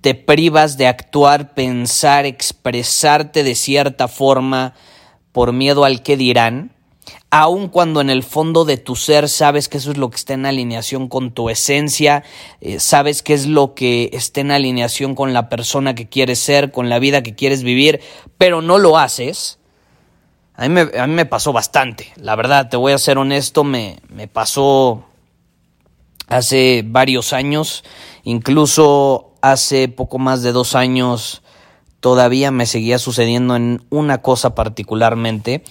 te privas de actuar, pensar, expresarte de cierta forma por miedo al que dirán? aun cuando en el fondo de tu ser sabes que eso es lo que está en alineación con tu esencia, eh, sabes que es lo que está en alineación con la persona que quieres ser, con la vida que quieres vivir, pero no lo haces. A mí me, a mí me pasó bastante, la verdad, te voy a ser honesto, me, me pasó hace varios años, incluso hace poco más de dos años todavía me seguía sucediendo en una cosa particularmente.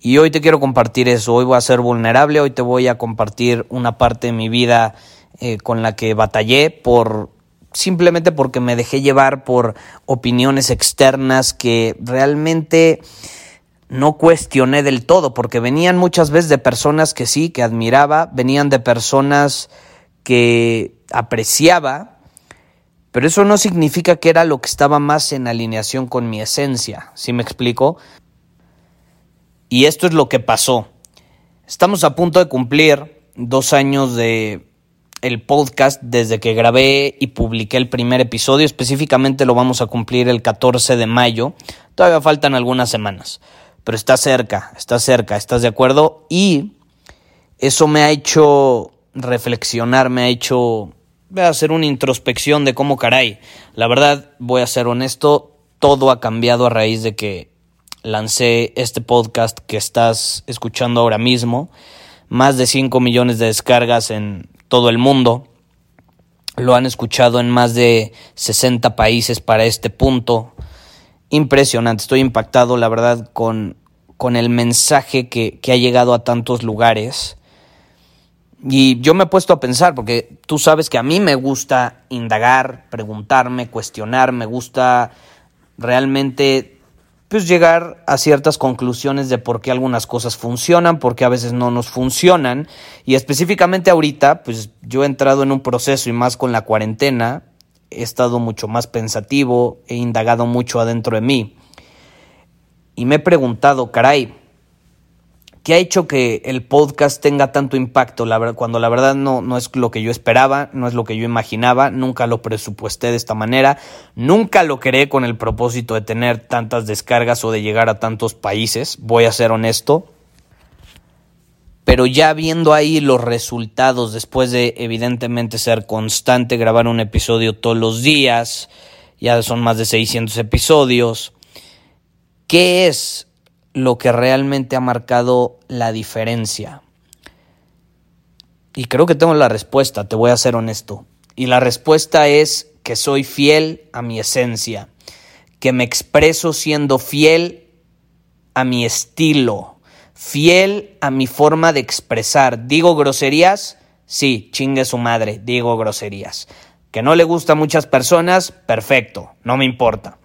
Y hoy te quiero compartir eso, hoy voy a ser vulnerable, hoy te voy a compartir una parte de mi vida eh, con la que batallé por simplemente porque me dejé llevar por opiniones externas que realmente no cuestioné del todo, porque venían muchas veces de personas que sí, que admiraba, venían de personas que apreciaba, pero eso no significa que era lo que estaba más en alineación con mi esencia, ¿sí me explico? Y esto es lo que pasó. Estamos a punto de cumplir dos años de el podcast desde que grabé y publiqué el primer episodio. Específicamente lo vamos a cumplir el 14 de mayo. Todavía faltan algunas semanas, pero está cerca, está cerca, ¿estás de acuerdo? Y eso me ha hecho reflexionar, me ha hecho hacer una introspección de cómo caray. La verdad, voy a ser honesto, todo ha cambiado a raíz de que lancé este podcast que estás escuchando ahora mismo. Más de 5 millones de descargas en todo el mundo. Lo han escuchado en más de 60 países para este punto. Impresionante, estoy impactado, la verdad, con, con el mensaje que, que ha llegado a tantos lugares. Y yo me he puesto a pensar, porque tú sabes que a mí me gusta indagar, preguntarme, cuestionar, me gusta realmente pues llegar a ciertas conclusiones de por qué algunas cosas funcionan, por qué a veces no nos funcionan. Y específicamente ahorita, pues yo he entrado en un proceso y más con la cuarentena, he estado mucho más pensativo, he indagado mucho adentro de mí. Y me he preguntado, caray, ¿Qué ha hecho que el podcast tenga tanto impacto? Cuando la verdad no, no es lo que yo esperaba, no es lo que yo imaginaba, nunca lo presupuesté de esta manera, nunca lo creé con el propósito de tener tantas descargas o de llegar a tantos países, voy a ser honesto. Pero ya viendo ahí los resultados, después de evidentemente ser constante, grabar un episodio todos los días, ya son más de 600 episodios, ¿qué es lo que realmente ha marcado la diferencia? Y creo que tengo la respuesta, te voy a ser honesto. Y la respuesta es que soy fiel a mi esencia, que me expreso siendo fiel a mi estilo, fiel a mi forma de expresar. ¿Digo groserías? Sí, chingue su madre, digo groserías. ¿Que no le gusta a muchas personas? Perfecto, no me importa.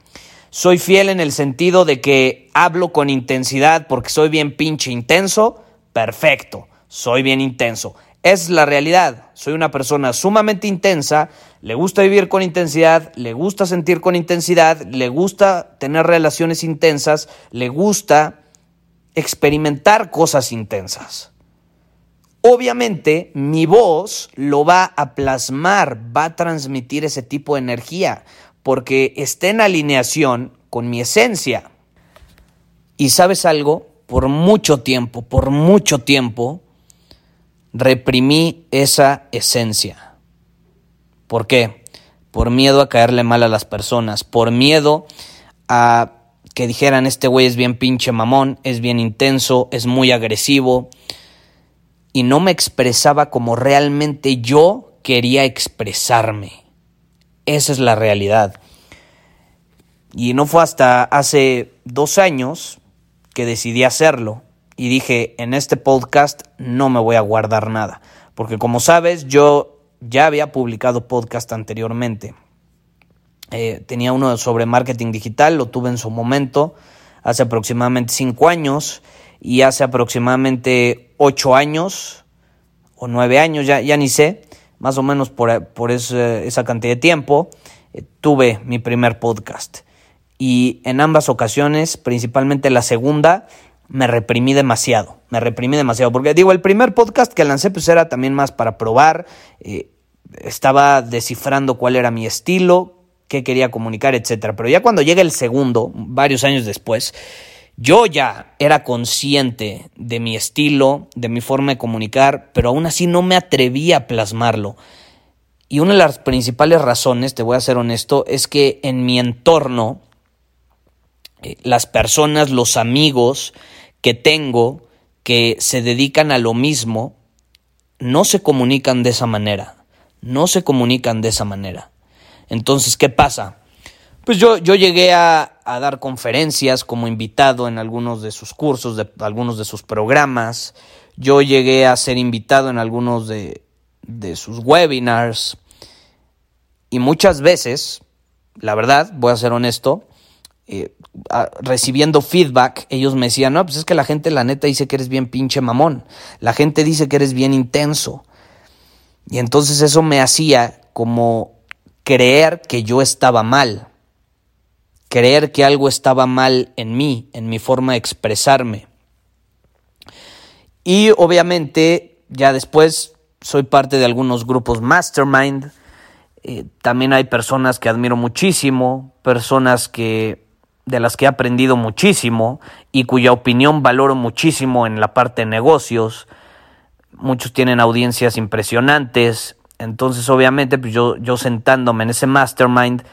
Soy fiel en el sentido de que hablo con intensidad porque soy bien pinche intenso. Perfecto, soy bien intenso. Es la realidad. Soy una persona sumamente intensa, le gusta vivir con intensidad, le gusta sentir con intensidad, le gusta tener relaciones intensas, le gusta experimentar cosas intensas. Obviamente mi voz lo va a plasmar, va a transmitir ese tipo de energía porque está en alineación con mi esencia. Y sabes algo, por mucho tiempo, por mucho tiempo, reprimí esa esencia. ¿Por qué? por miedo a caerle mal a las personas, por miedo a que dijeran este güey es bien pinche mamón, es bien intenso, es muy agresivo y no me expresaba como realmente yo quería expresarme. Esa es la realidad. Y no fue hasta hace dos años que decidí hacerlo y dije, en este podcast no me voy a guardar nada, porque como sabes, yo ya había publicado podcast anteriormente. Eh, tenía uno sobre marketing digital, lo tuve en su momento, hace aproximadamente cinco años, y hace aproximadamente ocho años o nueve años, ya, ya ni sé, más o menos por, por esa cantidad de tiempo, eh, tuve mi primer podcast. Y en ambas ocasiones, principalmente la segunda, me reprimí demasiado, me reprimí demasiado, porque digo, el primer podcast que lancé pues era también más para probar, eh, estaba descifrando cuál era mi estilo, qué quería comunicar, etcétera. Pero ya cuando llega el segundo, varios años después, yo ya era consciente de mi estilo, de mi forma de comunicar, pero aún así no me atrevía a plasmarlo. Y una de las principales razones, te voy a ser honesto, es que en mi entorno, eh, las personas, los amigos que tengo que se dedican a lo mismo, no se comunican de esa manera. No se comunican de esa manera. Entonces, ¿qué pasa? Pues yo, yo llegué a, dar conferencias como invitado en algunos de sus cursos, de algunos de sus programas. Yo llegué a ser invitado en algunos de, sus webinars. Y muchas veces, la verdad, voy a ser honesto, eh, recibiendo feedback, ellos me decían, no, pues es que la gente la neta dice que eres bien pinche mamón. La gente dice que eres bien intenso. Y entonces eso me hacía como creer que yo estaba mal, creer que algo estaba mal en mí, en mi forma de expresarme. Y obviamente ya después soy parte de algunos grupos mastermind. Eh, también hay personas que admiro muchísimo, personas que de las que he aprendido muchísimo y cuya opinión valoro muchísimo en la parte de negocios. Muchos tienen audiencias impresionantes, entonces, obviamente, pues yo, yo sentándome en ese mastermind,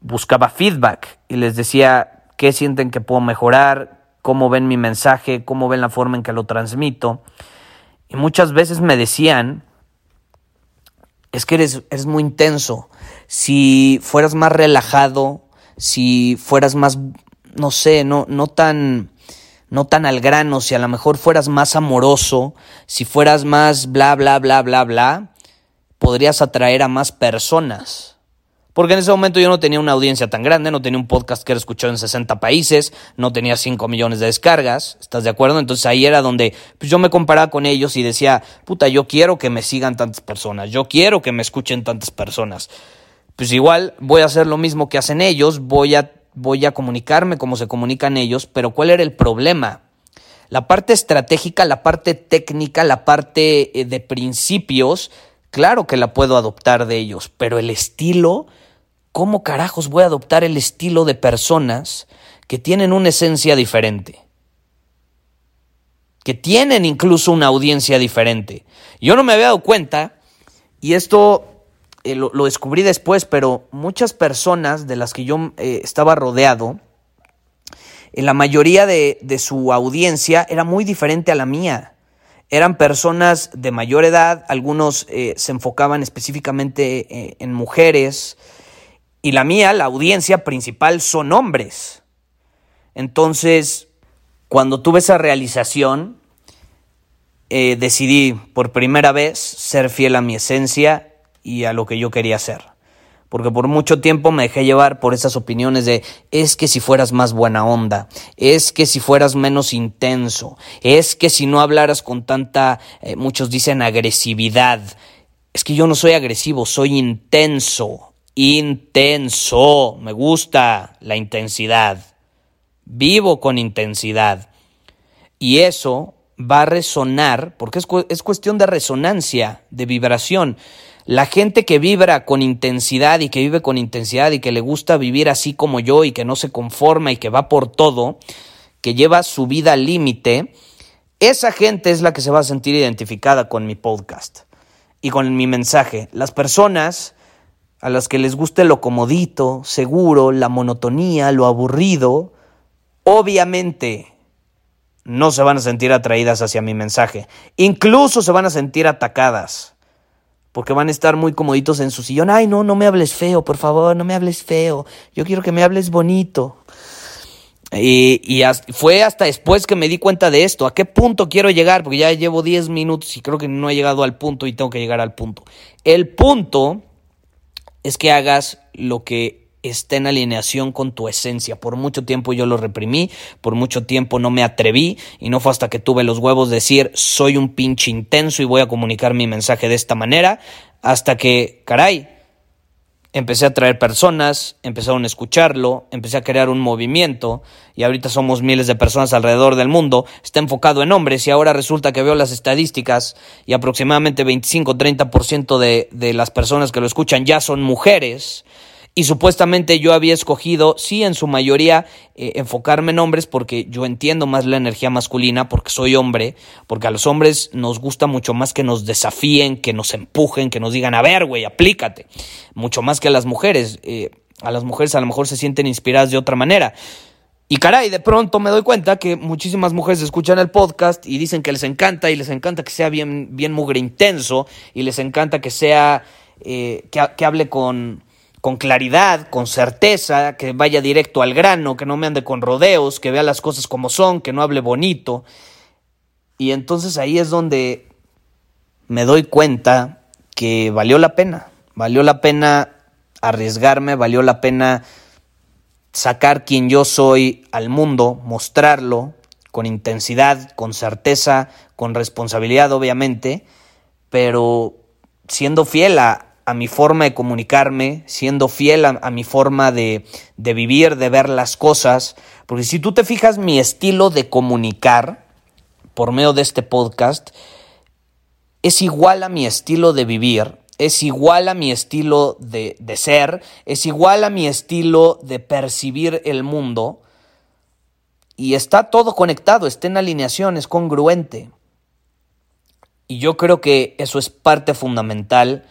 buscaba feedback y les decía qué sienten que puedo mejorar, cómo ven mi mensaje, cómo ven la forma en que lo transmito. Y muchas veces me decían, es que eres, eres muy intenso. Si fueras más relajado, si fueras más, no sé, no, no tan no tan al grano, si a lo mejor fueras más amoroso, si fueras más bla, bla, bla, bla, bla, podrías atraer a más personas. Porque en ese momento yo no tenía una audiencia tan grande, no tenía un podcast que era escuchado en 60 países, no tenía 5 millones de descargas, ¿estás de acuerdo? Entonces ahí era donde pues yo me comparaba con ellos y decía, puta, yo quiero que me sigan tantas personas, yo quiero que me escuchen tantas personas. Pues igual voy a hacer lo mismo que hacen ellos, voy a, voy a comunicarme como se comunican ellos, pero ¿cuál era el problema? La parte estratégica, la parte técnica, la parte eh, de principios, Claro que la puedo adoptar de ellos, pero el estilo, ¿cómo carajos voy a adoptar el estilo de personas que tienen una esencia diferente? Que tienen incluso una audiencia diferente. Yo no me había dado cuenta, y esto eh, lo, descubrí después, pero muchas personas de las que yo eh, estaba rodeado, en la mayoría de, de su audiencia era muy diferente a la mía. Eran personas de mayor edad, algunos eh, se enfocaban específicamente en mujeres, y la mía, la audiencia principal, son hombres. Entonces, cuando tuve esa realización, eh, decidí por primera vez ser fiel a mi esencia y a lo que yo quería ser. Porque por mucho tiempo me dejé llevar por esas opiniones de es que si fueras más buena onda, es que si fueras menos intenso, es que si no hablaras con tanta, eh, muchos dicen agresividad, es que yo no soy agresivo, soy intenso, intenso, me gusta la intensidad, vivo con intensidad y eso va a resonar, porque es, es cuestión de resonancia, de vibración. La gente que vibra con intensidad y que vive con intensidad y que le gusta vivir así como yo y que no se conforma y que va por todo, que lleva su vida al límite, esa gente es la que se va a sentir identificada con mi podcast y con mi mensaje. Las personas a las que les guste lo comodito, seguro, la monotonía, lo aburrido, obviamente no se van a sentir atraídas hacia mi mensaje. Incluso se van a sentir atacadas. Porque van a estar muy comoditos en su sillón. Ay, no, no me hables feo, por favor, no me hables feo. Yo quiero que me hables bonito. Y, fue hasta después que me di cuenta de esto. ¿A qué punto quiero llegar? Porque ya llevo 10 minutos y creo que no he llegado al punto y tengo que llegar al punto. El punto es que hagas lo que esté en alineación con tu esencia. Por mucho tiempo yo lo reprimí, por mucho tiempo no me atreví y no fue hasta que tuve los huevos de decir soy un pinche intenso y voy a comunicar mi mensaje de esta manera, hasta que, caray, empecé a traer personas, empezaron a escucharlo, empecé a crear un movimiento y ahorita somos miles de personas alrededor del mundo, está enfocado en hombres y ahora resulta que veo las estadísticas y aproximadamente 25-30% de, de las personas que lo escuchan ya son mujeres y supuestamente yo había escogido, sí, en su mayoría, eh, enfocarme en hombres porque yo entiendo más la energía masculina, porque soy hombre, porque a los hombres nos gusta mucho más que nos desafíen, que nos empujen, que nos digan, a ver, güey, aplícate. Mucho más que a las mujeres. Eh, a las mujeres a lo mejor se sienten inspiradas de otra manera. Y caray, de pronto me doy cuenta que muchísimas mujeres escuchan el podcast y dicen que les encanta y les encanta que sea bien, bien mugre intenso y les encanta que sea, eh, que hable con con claridad, con certeza, que vaya directo al grano, que no me ande con rodeos, que vea las cosas como son, que no hable bonito. Y entonces ahí es donde me doy cuenta que valió la pena, valió la pena arriesgarme, valió la pena sacar quien yo soy al mundo, mostrarlo con intensidad, con certeza, con responsabilidad obviamente, pero siendo fiel a, a mi forma de comunicarme, siendo fiel a, mi forma de, de, vivir, de ver las cosas. Porque si tú te fijas mi estilo de comunicar por medio de este podcast, es igual a mi estilo de vivir, es igual a mi estilo de, de ser, es igual a mi estilo de percibir el mundo. Y está todo conectado, está en alineación, es congruente. Y yo creo que eso es parte fundamental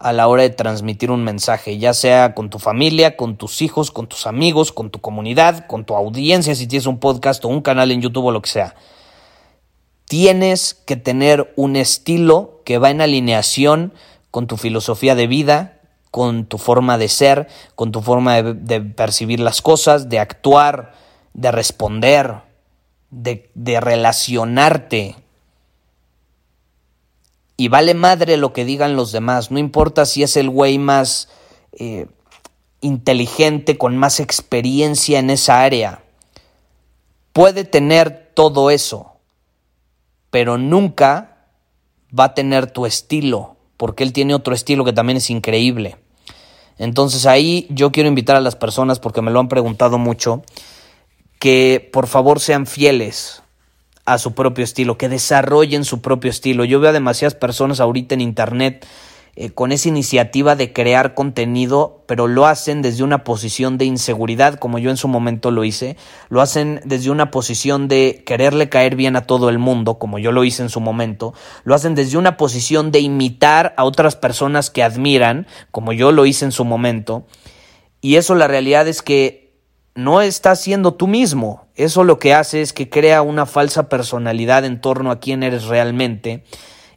a la hora de transmitir un mensaje, ya sea con tu familia, con tus hijos, con tus amigos, con tu comunidad, con tu audiencia, si tienes un podcast o un canal en YouTube o lo que sea. Tienes que tener un estilo que va en alineación con tu filosofía de vida, con tu forma de ser, con tu forma de, percibir las cosas, de actuar, de responder, de, relacionarte y vale madre lo que digan los demás, no importa si es el güey más eh, inteligente, con más experiencia en esa área. Puede tener todo eso, pero nunca va a tener tu estilo, porque él tiene otro estilo que también es increíble. Entonces ahí yo quiero invitar a las personas, porque me lo han preguntado mucho, que por favor sean fieles a su propio estilo, que desarrollen su propio estilo. Yo veo a demasiadas personas ahorita en Internet eh, con esa iniciativa de crear contenido, pero lo hacen desde una posición de inseguridad, como yo en su momento lo hice, lo hacen desde una posición de quererle caer bien a todo el mundo, como yo lo hice en su momento, lo hacen desde una posición de imitar a otras personas que admiran, como yo lo hice en su momento, y eso la realidad es que no estás siendo tú mismo. Eso lo que hace es que crea una falsa personalidad en torno a quién eres realmente.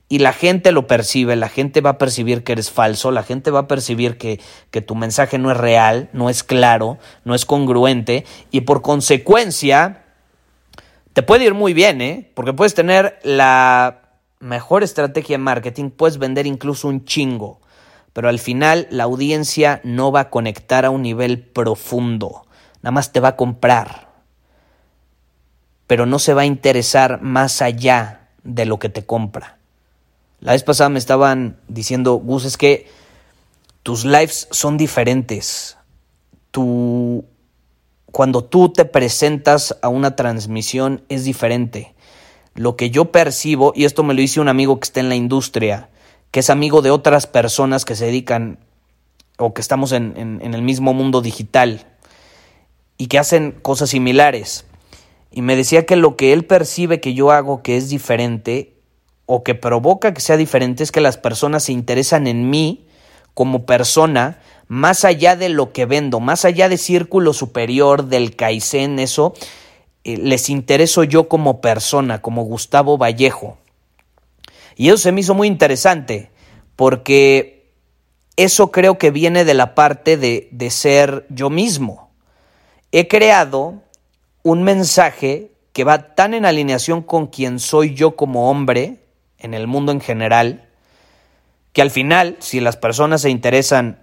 Y la gente lo percibe, la gente va a percibir que eres falso, la gente va a percibir que, que tu mensaje no es real, no es claro, no es congruente, y por consecuencia te puede ir muy bien, ¿eh? Porque puedes tener la mejor estrategia de marketing, puedes vender incluso un chingo, pero al final la audiencia no va a conectar a un nivel profundo nada más te va a comprar, pero no se va a interesar más allá de lo que te compra. La vez pasada me estaban diciendo, Gus, es que tus lives son diferentes. Tu, cuando tú te presentas a una transmisión es diferente. Lo que yo percibo, y esto me lo dice un amigo que está en la industria, que es amigo de otras personas que se dedican o que estamos en el mismo mundo digital, y que hacen cosas similares. Y me decía que lo que él percibe que yo hago que es diferente o que provoca que sea diferente es que las personas se interesan en mí como persona más allá de lo que vendo, más allá de círculo superior, del Kaizen, eso, eh, les intereso yo como persona, como Gustavo Vallejo. Y eso se me hizo muy interesante, porque eso creo que viene de la parte de, de ser yo mismo. He creado un mensaje que va tan en alineación con quien soy yo como hombre, en el mundo en general, que al final, si las personas se interesan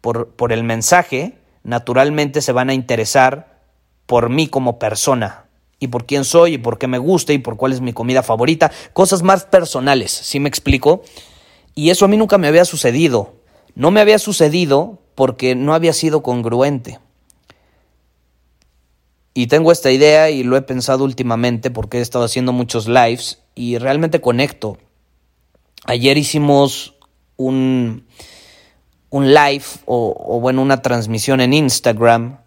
por, por el mensaje, naturalmente se van a interesar por mí como persona y por quién soy y por qué me gusta y por cuál es mi comida favorita, cosas más personales, ¿sí me explico? Y eso a mí nunca me había sucedido. No me había sucedido porque no había sido congruente. Y tengo esta idea y lo he pensado últimamente porque he estado haciendo muchos lives y realmente conecto. Ayer hicimos un, un live o, bueno, una transmisión en Instagram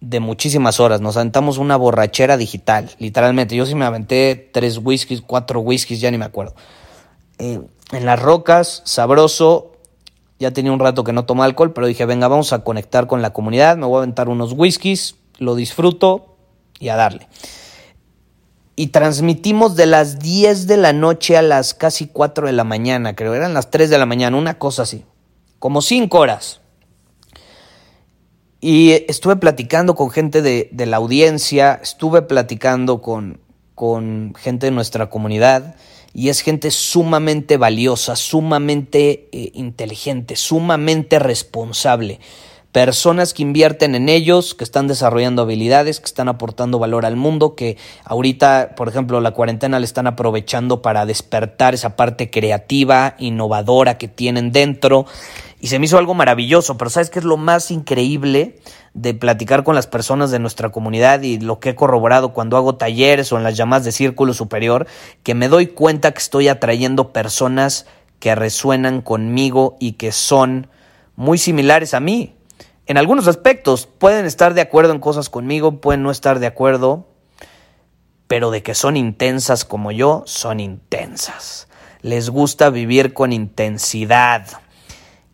de muchísimas horas. Nos aventamos una borrachera digital, literalmente. Yo sí me aventé tres whiskies, cuatro whiskies, ya ni me acuerdo. Eh, en las rocas, sabroso. Ya tenía un rato que no tomo alcohol, pero dije, venga, vamos a conectar con la comunidad. Me voy a aventar unos whiskies, lo disfruto y a darle. Y transmitimos de las 10 de la noche a las casi 4 de la mañana, creo. Eran las 3 de la mañana, una cosa así. Como 5 horas. Y estuve platicando con gente de, de la audiencia, estuve platicando con, con, gente de nuestra comunidad y es gente sumamente valiosa, sumamente eh, inteligente, sumamente responsable. Personas que invierten en ellos, que están desarrollando habilidades, que están aportando valor al mundo, que ahorita, por ejemplo, la cuarentena le están aprovechando para despertar esa parte creativa, innovadora que tienen dentro y se me hizo algo maravilloso, pero ¿sabes qué es lo más increíble de platicar con las personas de nuestra comunidad y lo que he corroborado cuando hago talleres o en las llamadas de círculo superior? Que me doy cuenta que estoy atrayendo personas que resuenan conmigo y que son muy similares a mí. En algunos aspectos pueden estar de acuerdo en cosas conmigo, pueden no estar de acuerdo, pero de que son intensas como yo, son intensas. Les gusta vivir con intensidad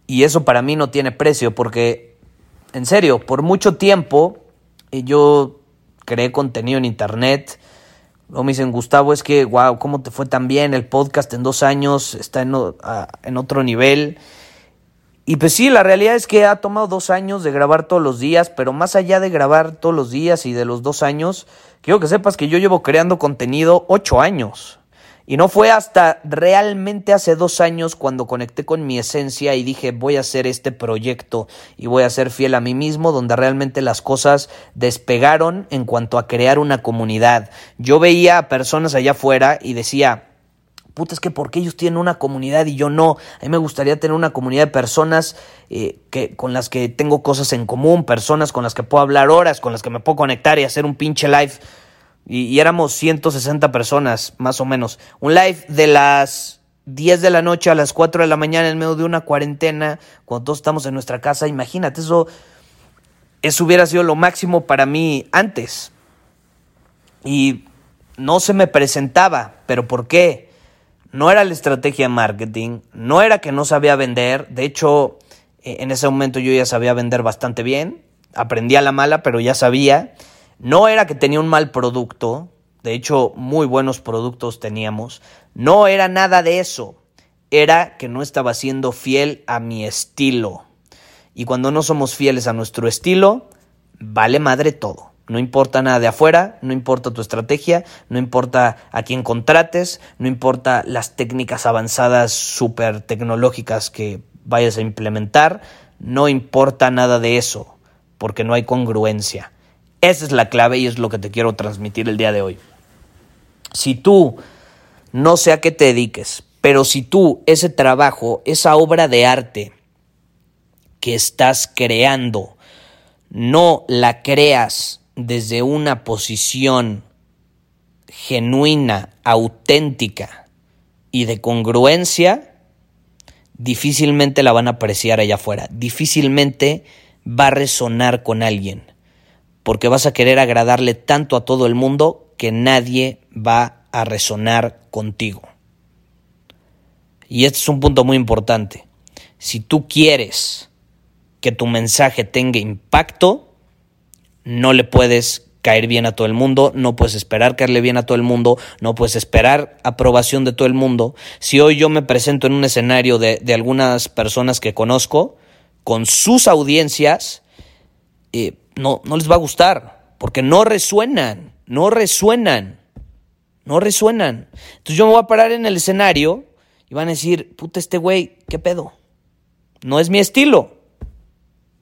y eso para mí no tiene precio porque, en serio, por mucho tiempo eh, yo creé contenido en internet. Luego me dicen, Gustavo, es que, wow, ¿cómo te fue tan bien? El podcast en dos años está en, en otro nivel. Y pues sí, la realidad es que ha tomado dos años de grabar todos los días, pero más allá de grabar todos los días y de los dos años, quiero que sepas que yo llevo creando contenido ocho años. Y no fue hasta realmente hace dos años cuando conecté con mi esencia y dije voy a hacer este proyecto y voy a ser fiel a mí mismo, donde realmente las cosas despegaron en cuanto a crear una comunidad. Yo veía a personas allá afuera y decía, puta, es que porque ellos tienen una comunidad y yo no. A mí me gustaría tener una comunidad de personas eh, que, con las que tengo cosas en común, personas con las que puedo hablar horas, con las que me puedo conectar y hacer un pinche live y, éramos 160 personas, más o menos. Un live de las 10 de la noche a las 4 de la mañana en medio de una cuarentena, cuando todos estamos en nuestra casa. Imagínate, eso, eso hubiera sido lo máximo para mí antes. Y no se me presentaba, pero ¿por qué? No era la estrategia de marketing, no era que no sabía vender, de hecho, e, en ese momento yo ya sabía vender bastante bien, aprendí a la mala, pero ya sabía. No era que tenía un mal producto, de hecho muy buenos productos teníamos, no era nada de eso, era que no estaba siendo fiel a mi estilo. Y cuando no somos fieles a nuestro estilo, vale madre todo. No importa nada de afuera, no importa tu estrategia, no importa a quién contrates, no importa las técnicas avanzadas súper tecnológicas que vayas a implementar, no importa nada de eso, porque no hay congruencia. Esa es la clave y es lo que te quiero transmitir el día de hoy. Si tú, no sé a qué te dediques, pero si tú ese trabajo, esa obra de arte que estás creando, no la creas desde una posición genuina, auténtica y de congruencia, difícilmente la van a apreciar allá afuera, difícilmente va a resonar con alguien porque vas a querer agradarle tanto a todo el mundo que nadie va a resonar contigo. Y este es un punto muy importante. Si tú quieres que tu mensaje tenga impacto, no le puedes caer bien a todo el mundo, no puedes esperar caerle bien a todo el mundo, no puedes esperar aprobación de todo el mundo. Si hoy yo me presento en un escenario de, algunas personas que conozco, con sus audiencias, eh, no, no les va a gustar, porque no resuenan, no resuenan, no resuenan. Entonces yo me voy a parar en el escenario y van a decir, puta, este güey, ¿qué pedo? No es mi estilo,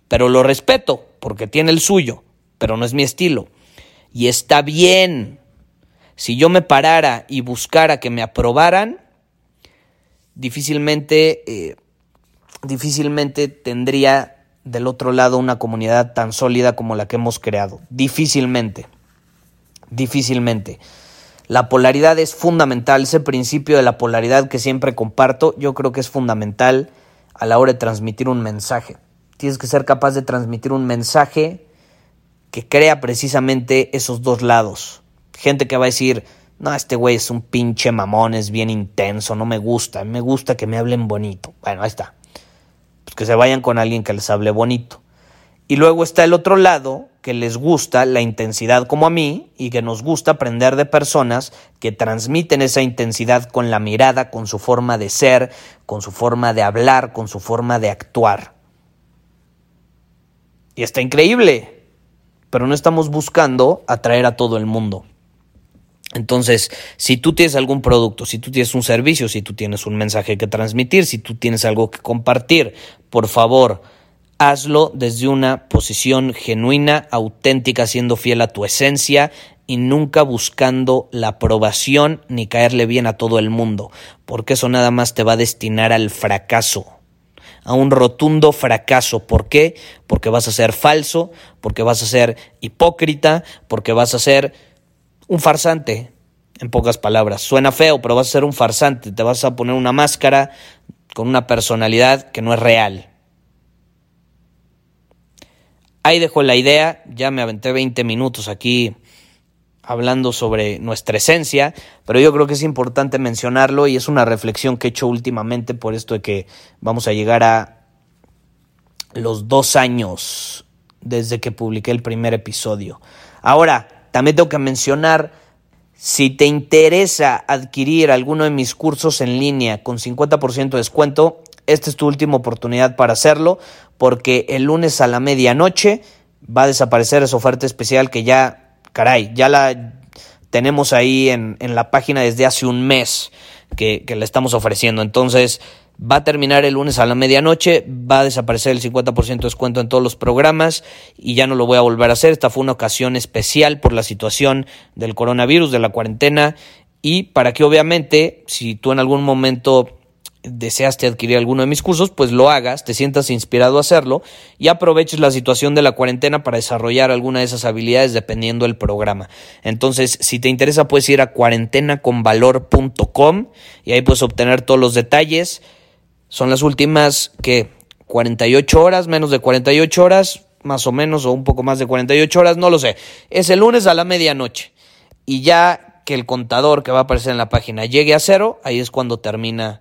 pero lo respeto porque tiene el suyo, pero no es mi estilo. Y está bien. Si yo me parara y buscara que me aprobaran, difícilmente, eh, difícilmente tendría del otro lado una comunidad tan sólida como la que hemos creado. Difícilmente. Difícilmente. La polaridad es fundamental, ese principio de la polaridad que siempre comparto, yo creo que es fundamental a la hora de transmitir un mensaje. Tienes que ser capaz de transmitir un mensaje que crea precisamente esos dos lados. Gente que va a decir, no, este güey es un pinche mamón, es bien intenso, no me gusta, me gusta que me hablen bonito. Bueno, ahí está. Pues que se vayan con alguien que les hable bonito. Y luego está el otro lado, que les gusta la intensidad como a mí y que nos gusta aprender de personas que transmiten esa intensidad con la mirada, con su forma de ser, con su forma de hablar, con su forma de actuar. Y está increíble pero no estamos buscando atraer a todo el mundo. Entonces, si tú tienes algún producto, si tú tienes un servicio, si tú tienes un mensaje que transmitir, si tú tienes algo que compartir, por favor, hazlo desde una posición genuina, auténtica, siendo fiel a tu esencia y nunca buscando la aprobación ni caerle bien a todo el mundo, porque eso nada más te va a destinar al fracaso a un rotundo fracaso. ¿Por qué? Porque vas a ser falso, porque vas a ser hipócrita, porque vas a ser un farsante, en pocas palabras. Suena feo, pero vas a ser un farsante, te vas a poner una máscara con una personalidad que no es real. Ahí dejo la idea, ya me aventé 20 minutos aquí hablando sobre nuestra esencia, pero yo creo que es importante mencionarlo y es una reflexión que he hecho últimamente por esto de que vamos a llegar a los dos años desde que publiqué el primer episodio. Ahora, también tengo que mencionar, si te interesa adquirir alguno de mis cursos en línea con 50% de descuento, esta es tu última oportunidad para hacerlo, porque el lunes a la medianoche va a desaparecer esa oferta especial que ya caray, ya la tenemos ahí en, la página desde hace un mes que, que la estamos ofreciendo. Entonces, va a terminar el lunes a la medianoche, va a desaparecer el 50% de descuento en todos los programas y ya no lo voy a volver a hacer. Esta fue una ocasión especial por la situación del coronavirus, de la cuarentena y para que obviamente si tú en algún momento deseaste adquirir alguno de mis cursos, pues lo hagas, te sientas inspirado a hacerlo y aproveches la situación de la cuarentena para desarrollar alguna de esas habilidades dependiendo del programa. Entonces, si te interesa, puedes ir a cuarentenaconvalor.com y ahí puedes obtener todos los detalles. Son las últimas que 48 horas, menos de 48 horas, más o menos, o un poco más de 48 horas, no lo sé. Es el lunes a la medianoche. Y ya que el contador que va a aparecer en la página llegue a cero, ahí es cuando termina